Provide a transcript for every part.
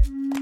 Thank you.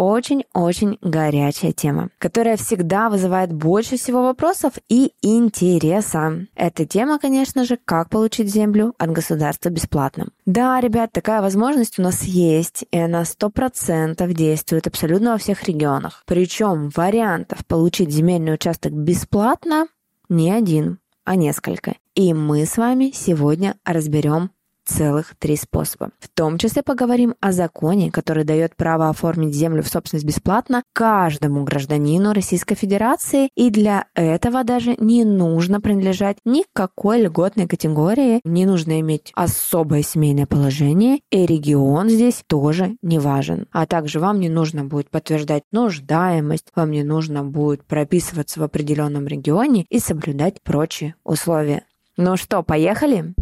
очень-очень горячая тема, которая всегда вызывает больше всего вопросов и интереса. Эта тема, конечно же, как получить землю от государства бесплатно. Да, ребят, такая возможность у нас есть, и она сто процентов действует абсолютно во всех регионах. Причем вариантов получить земельный участок бесплатно не один, а несколько. И мы с вами сегодня разберем целых три способа. В том числе поговорим о законе, который дает право оформить землю в собственность бесплатно каждому гражданину Российской Федерации, и для этого даже не нужно принадлежать ни к какой льготной категории, не нужно иметь особое семейное положение, и регион здесь тоже не важен. А также вам не нужно будет подтверждать нуждаемость, вам не нужно будет прописываться в определенном регионе и соблюдать прочие условия. Ну что, поехали?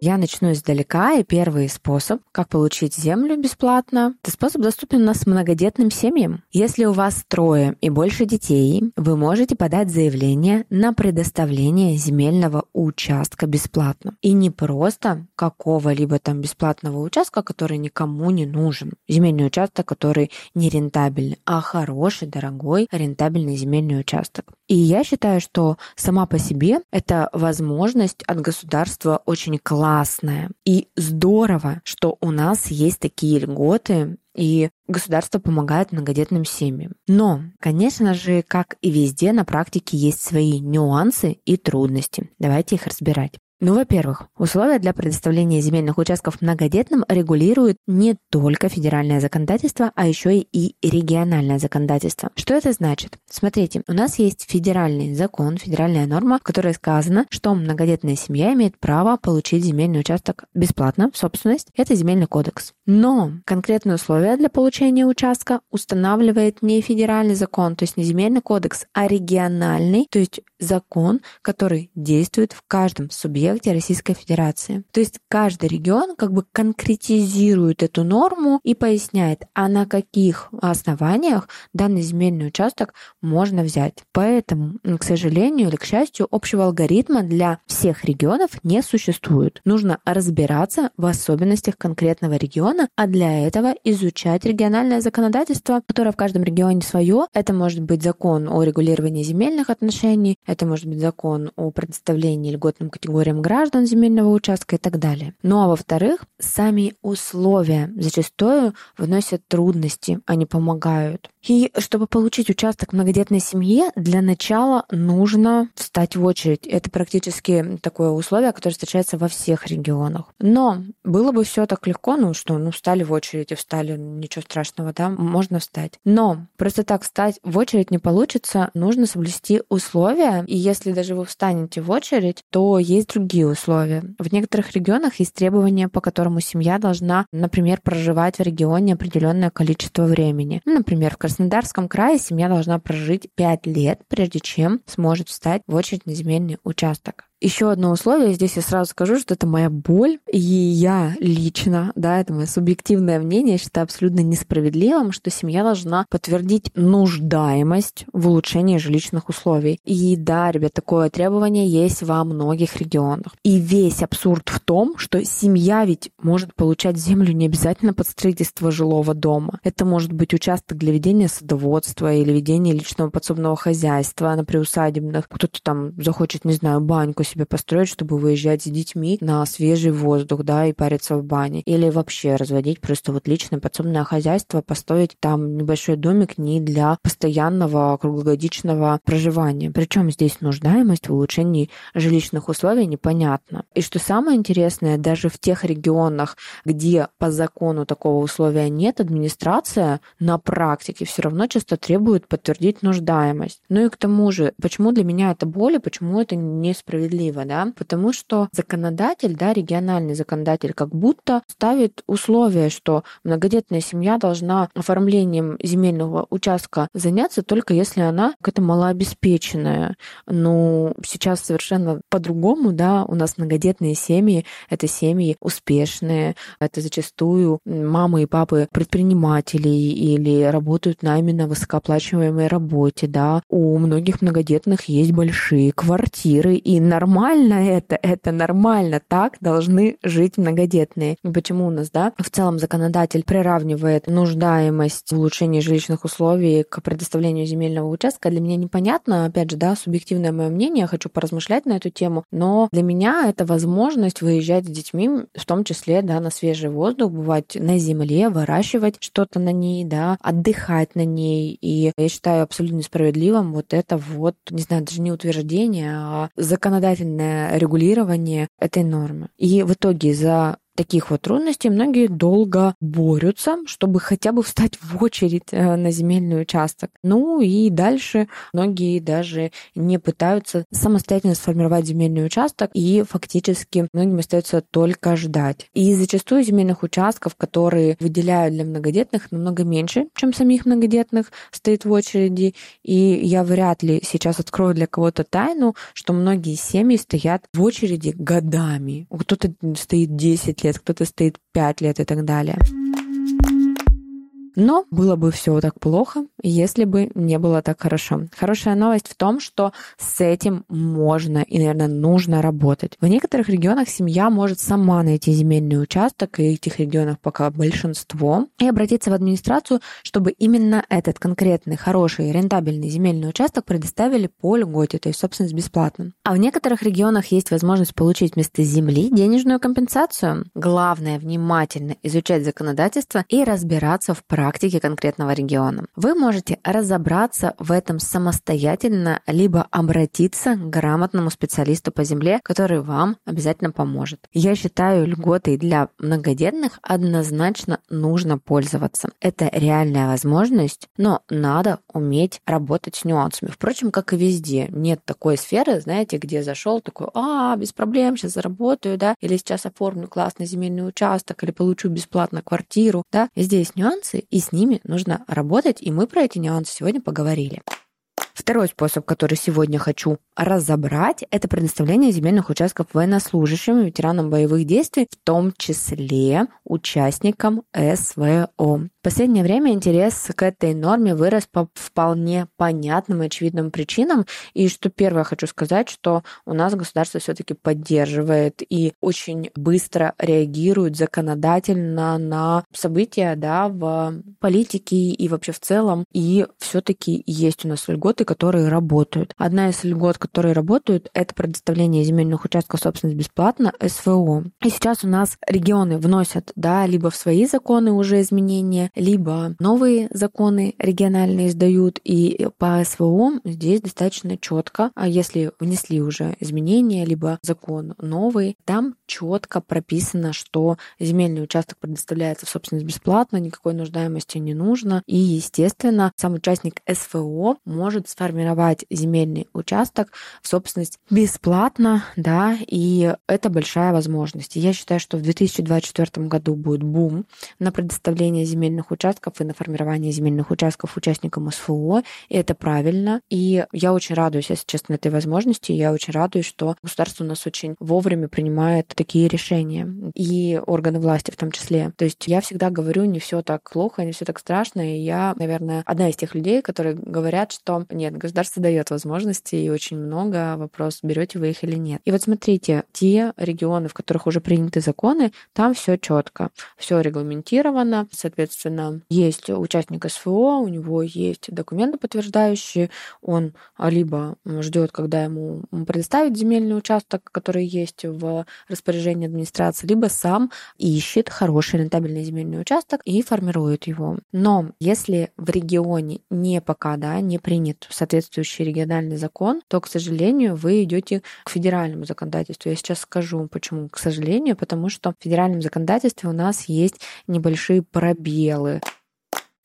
Я начну издалека, и первый способ, как получить землю бесплатно, этот способ доступен у нас многодетным семьям. Если у вас трое и больше детей, вы можете подать заявление на предоставление земельного участка бесплатно. И не просто какого-либо там бесплатного участка, который никому не нужен. Земельный участок, который не рентабельный, а хороший, дорогой, рентабельный земельный участок. И я считаю, что сама по себе эта возможность от государства очень классная. И здорово, что у нас есть такие льготы, и государство помогает многодетным семьям. Но, конечно же, как и везде, на практике есть свои нюансы и трудности. Давайте их разбирать. Ну, во-первых, условия для предоставления земельных участков многодетным регулирует не только федеральное законодательство, а еще и региональное законодательство. Что это значит? Смотрите, у нас есть федеральный закон, федеральная норма, в которой сказано, что многодетная семья имеет право получить земельный участок бесплатно в собственность. Это земельный кодекс. Но конкретные условия для получения участка устанавливает не федеральный закон, то есть не земельный кодекс, а региональный, то есть закон, который действует в каждом субъекте Российской Федерации. То есть каждый регион как бы конкретизирует эту норму и поясняет, а на каких основаниях данный земельный участок можно взять. Поэтому, к сожалению или к счастью, общего алгоритма для всех регионов не существует. Нужно разбираться в особенностях конкретного региона, а для этого изучать региональное законодательство, которое в каждом регионе свое. Это может быть закон о регулировании земельных отношений, это может быть закон о предоставлении льготным категориям граждан земельного участка и так далее. Ну а во-вторых, сами условия зачастую вносят трудности, а не помогают. И чтобы получить участок многодетной семье, для начала нужно встать в очередь. Это практически такое условие, которое встречается во всех регионах. Но было бы все так легко, ну что, ну встали в очередь и встали, ничего страшного, да, можно встать. Но просто так встать в очередь не получится, нужно соблюсти условия, и если даже вы встанете в очередь, то есть другие условия. В некоторых регионах есть требования, по которому семья должна, например, проживать в регионе определенное количество времени. Ну, например, в Краснодарском крае семья должна прожить 5 лет, прежде чем сможет встать в очередь на земельный участок. Еще одно условие, здесь я сразу скажу, что это моя боль, и я лично, да, это мое субъективное мнение, считаю абсолютно несправедливым, что семья должна подтвердить нуждаемость в улучшении жилищных условий. И да, ребят, такое требование есть во многих регионах. И весь абсурд в том, что семья ведь может получать землю не обязательно под строительство жилого дома. Это может быть участок для ведения садоводства или ведения личного подсобного хозяйства на приусадебных. Кто-то там захочет, не знаю, баньку себе построить, чтобы выезжать с детьми на свежий воздух, да, и париться в бане. Или вообще разводить просто вот личное подсобное хозяйство, построить там небольшой домик не для постоянного круглогодичного проживания. Причем здесь нуждаемость в улучшении жилищных условий непонятна. И что самое интересное, даже в тех регионах, где по закону такого условия нет, администрация на практике все равно часто требует подтвердить нуждаемость. Ну и к тому же, почему для меня это боль, почему это несправедливо, да? Потому что законодатель, да, региональный законодатель как будто ставит условие, что многодетная семья должна оформлением земельного участка заняться только если она какая-то малообеспеченная. Ну, сейчас совершенно по-другому, да, у нас многодетные семьи — это семьи успешные, это зачастую мамы и папы предприниматели или работают на именно высокооплачиваемой работе, да. У многих многодетных есть большие квартиры, и нормально это, это нормально, так должны жить многодетные. Почему у нас, да, в целом законодатель приравнивает нуждаемость в улучшении жилищных условий к предоставлению земельного участка, для меня непонятно, опять же, да, субъективное мое мнение, я хочу поразмышлять на эту тему, но для меня это возможность выезжать с детьми, в том числе, да, на свежий воздух, бывать на земле, выращивать что-то на ней, да, отдыхать на ней. И я считаю абсолютно справедливым вот это вот, не знаю, даже не утверждение, а законодательное регулирование этой нормы. И в итоге за таких вот трудностей многие долго борются, чтобы хотя бы встать в очередь э, на земельный участок. Ну и дальше многие даже не пытаются самостоятельно сформировать земельный участок, и фактически многим остается только ждать. И зачастую земельных участков, которые выделяют для многодетных, намного меньше, чем самих многодетных, стоит в очереди. И я вряд ли сейчас открою для кого-то тайну, что многие семьи стоят в очереди годами. Кто-то стоит 10 лет, лет, кто-то стоит 5 лет и так далее. Но было бы все так плохо, если бы не было так хорошо. Хорошая новость в том, что с этим можно и, наверное, нужно работать. В некоторых регионах семья может сама найти земельный участок, и этих регионов пока большинство, и обратиться в администрацию, чтобы именно этот конкретный, хороший, рентабельный земельный участок предоставили по льготе, то есть собственность бесплатно. А в некоторых регионах есть возможность получить вместо земли денежную компенсацию. Главное внимательно изучать законодательство и разбираться в праве практики конкретного региона. Вы можете разобраться в этом самостоятельно, либо обратиться к грамотному специалисту по земле, который вам обязательно поможет. Я считаю, льготой для многодетных однозначно нужно пользоваться. Это реальная возможность, но надо уметь работать с нюансами. Впрочем, как и везде, нет такой сферы, знаете, где зашел такой, а, без проблем, сейчас заработаю, да, или сейчас оформлю классный земельный участок, или получу бесплатно квартиру, да. Везде есть нюансы, и с ними нужно работать, и мы про эти нюансы сегодня поговорили. Второй способ, который сегодня хочу разобрать, это предоставление земельных участков военнослужащим и ветеранам боевых действий, в том числе участникам СВО. В последнее время интерес к этой норме вырос по вполне понятным и очевидным причинам. И что первое хочу сказать, что у нас государство все-таки поддерживает и очень быстро реагирует законодательно на события да, в политике и вообще в целом. И все-таки есть у нас льготы, которые работают. Одна из льгот, которые работают, это предоставление земельных участков собственности бесплатно СВО. И сейчас у нас регионы вносят, да, либо в свои законы уже изменения, либо новые законы региональные издают, и по СВО здесь достаточно четко, а если внесли уже изменения, либо закон новый, там четко прописано, что земельный участок предоставляется в собственность бесплатно, никакой нуждаемости не нужно, и, естественно, сам участник СВО может сформировать земельный участок в собственность бесплатно, да, и это большая возможность. И я считаю, что в 2024 году будет бум на предоставление земельных участков и на формирование земельных участков участникам СФО, и это правильно. И я очень радуюсь, если честно, этой возможности. Я очень радуюсь, что государство у нас очень вовремя принимает такие решения, и органы власти в том числе. То есть я всегда говорю, не все так плохо, не все так страшно, и я, наверное, одна из тех людей, которые говорят, что нет, Нет, государство дает возможности и очень много. Вопрос, берете вы их или нет. И вот смотрите, те регионы, в которых уже приняты законы, там все четко, все регламентировано. Соответственно, есть участник СФО, у него есть документы подтверждающие, он либо ждет, когда ему предоставят земельный участок, который есть в распоряжении администрации, либо сам ищет хороший рентабельный земельный участок и формирует его. Но если в регионе не пока да, не принят соответствующий региональный закон, то, к сожалению, вы идете к федеральному законодательству. Я сейчас скажу, почему, к сожалению, потому что в федеральном законодательстве у нас есть небольшие пробелы.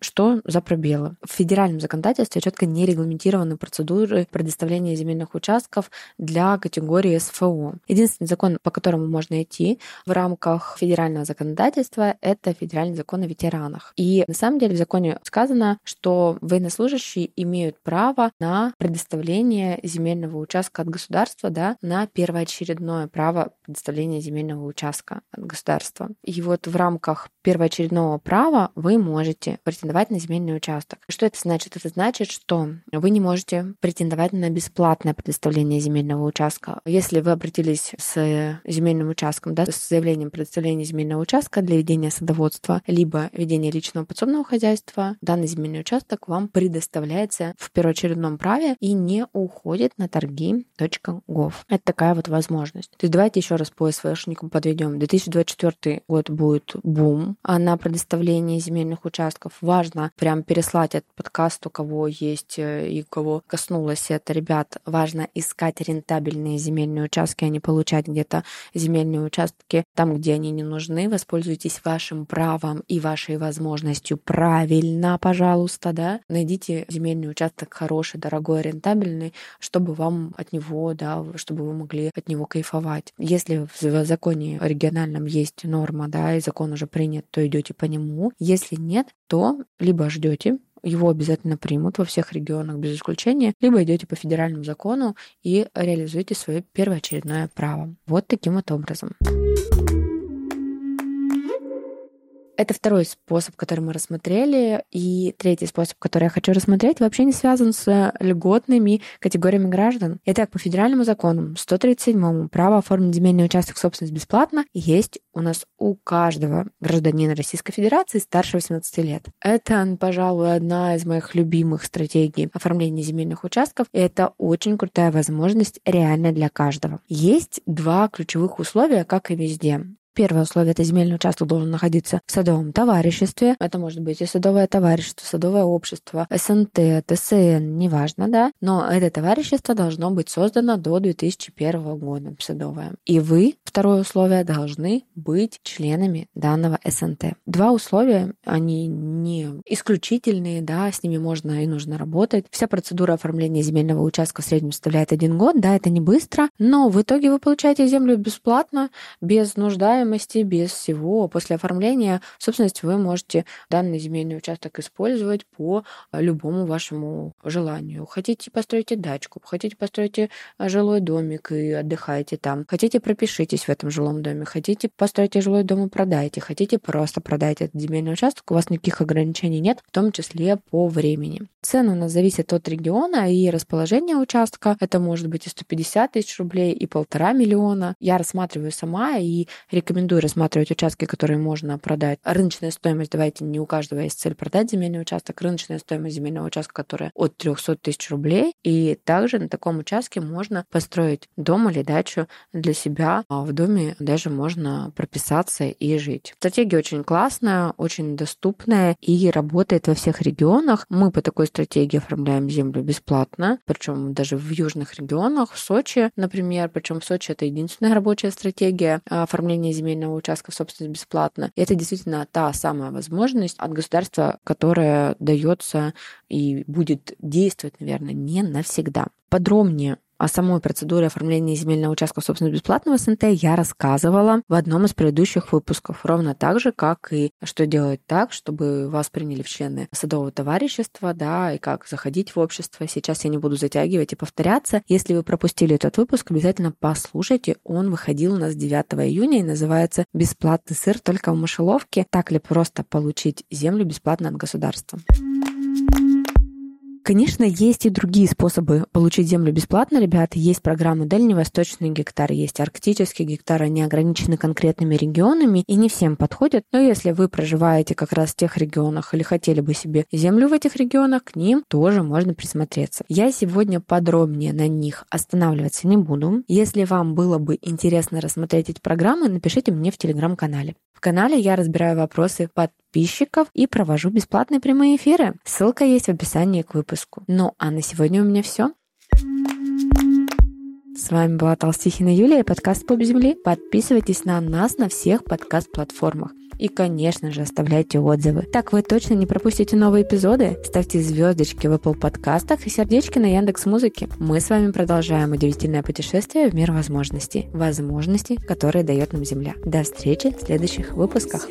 Что за пробелы? В федеральном законодательстве четко не регламентированы процедуры предоставления земельных участков для категории СФО. Единственный закон, по которому можно идти в рамках федерального законодательства, это федеральный закон о ветеранах. И на самом деле в законе сказано, что военнослужащие имеют право на предоставление земельного участка от государства да, на первоочередное право предоставления земельного участка от государства. И вот в рамках первоочередного права вы можете претендовать претендовать на земельный участок. Что это значит? Это значит, что вы не можете претендовать на бесплатное предоставление земельного участка. Если вы обратились с земельным участком, да, с заявлением предоставления земельного участка для ведения садоводства, либо ведения личного подсобного хозяйства, данный земельный участок вам предоставляется в первоочередном праве и не уходит на торги.gov. Это такая вот возможность. То есть давайте еще раз по СВшникам подведем. 2024 год будет бум на предоставление земельных участков. Важно важно прям переслать этот подкаст, у кого есть э, и у кого коснулось это, ребят, важно искать рентабельные земельные участки, а не получать где-то земельные участки там, где они не нужны. Воспользуйтесь вашим правом и вашей возможностью правильно, пожалуйста, да. Найдите земельный участок хороший, дорогой, рентабельный, чтобы вам от него, да, чтобы вы могли от него кайфовать. Если в законе региональном есть норма, да, и закон уже принят, то идете по нему. Если нет, то либо ждете, его обязательно примут во всех регионах без исключения, либо идете по федеральному закону и реализуете свое первоочередное право. Вот таким вот образом. Это второй способ, который мы рассмотрели. И третий способ, который я хочу рассмотреть, вообще не связан с льготными категориями граждан. Итак, по федеральному закону 137 право оформить земельный участок в собственность бесплатно есть у нас у каждого гражданина Российской Федерации старше 18 лет. Это, пожалуй, одна из моих любимых стратегий оформления земельных участков. И это очень крутая возможность реально для каждого. Есть два ключевых условия, как и везде. Первое условие – это земельный участок должен находиться в садовом товариществе. Это может быть и садовое товарищество, садовое общество, СНТ, ТСН, неважно, да. Но это товарищество должно быть создано до 2001 года, садовое. И вы, второе условие, должны быть членами данного СНТ. Два условия, они не исключительные, да, с ними можно и нужно работать. Вся процедура оформления земельного участка в среднем составляет один год, да, это не быстро, но в итоге вы получаете землю бесплатно, без нуждаемости стоимости, без всего. После оформления собственности вы можете данный земельный участок использовать по любому вашему желанию. Хотите построить дачку, хотите построить жилой домик и отдыхаете там. Хотите пропишитесь в этом жилом доме, хотите построить жилой дом и продайте, хотите просто продайте этот земельный участок, у вас никаких ограничений нет, в том числе по времени. Цены у нас зависят от региона и расположения участка. Это может быть и 150 тысяч рублей, и полтора миллиона. Я рассматриваю сама и рекомендую рекомендую рассматривать участки, которые можно продать. Рыночная стоимость, давайте, не у каждого есть цель продать земельный участок. Рыночная стоимость земельного участка, которая от 300 тысяч рублей. И также на таком участке можно построить дом или дачу для себя. А в доме даже можно прописаться и жить. Стратегия очень классная, очень доступная и работает во всех регионах. Мы по такой стратегии оформляем землю бесплатно, причем даже в южных регионах, в Сочи, например, причем в Сочи это единственная рабочая стратегия оформления земли земельного участка в собственность бесплатно. И это действительно та самая возможность от государства, которая дается и будет действовать, наверное, не навсегда. Подробнее о самой процедуре оформления земельного участка в собственность бесплатного СНТ я рассказывала в одном из предыдущих выпусков. Ровно так же, как и что делать так, чтобы вас приняли в члены садового товарищества, да, и как заходить в общество. Сейчас я не буду затягивать и повторяться. Если вы пропустили этот выпуск, обязательно послушайте. Он выходил у нас 9 июня и называется «Бесплатный сыр только в мышеловке». Так ли просто получить землю бесплатно от государства? Конечно, есть и другие способы получить землю бесплатно, ребята. Есть программы Дальневосточный гектар, есть арктический гектар, они ограничены конкретными регионами и не всем подходят. Но если вы проживаете как раз в тех регионах или хотели бы себе землю в этих регионах, к ним тоже можно присмотреться. Я сегодня подробнее на них останавливаться не буду. Если вам было бы интересно рассмотреть эти программы, напишите мне в телеграм-канале. В канале я разбираю вопросы подписчиков и провожу бесплатные прямые эфиры. Ссылка есть в описании к выпуску. Ну а на сегодня у меня все. С вами была Толстихина Юлия и подкаст «Поп Земли». Подписывайтесь на нас на всех подкаст-платформах. И, конечно же, оставляйте отзывы. Так вы точно не пропустите новые эпизоды. Ставьте звездочки в Apple подкастах и сердечки на Яндекс Музыке. Мы с вами продолжаем удивительное путешествие в мир возможностей. Возможностей, которые дает нам Земля. До встречи в следующих выпусках.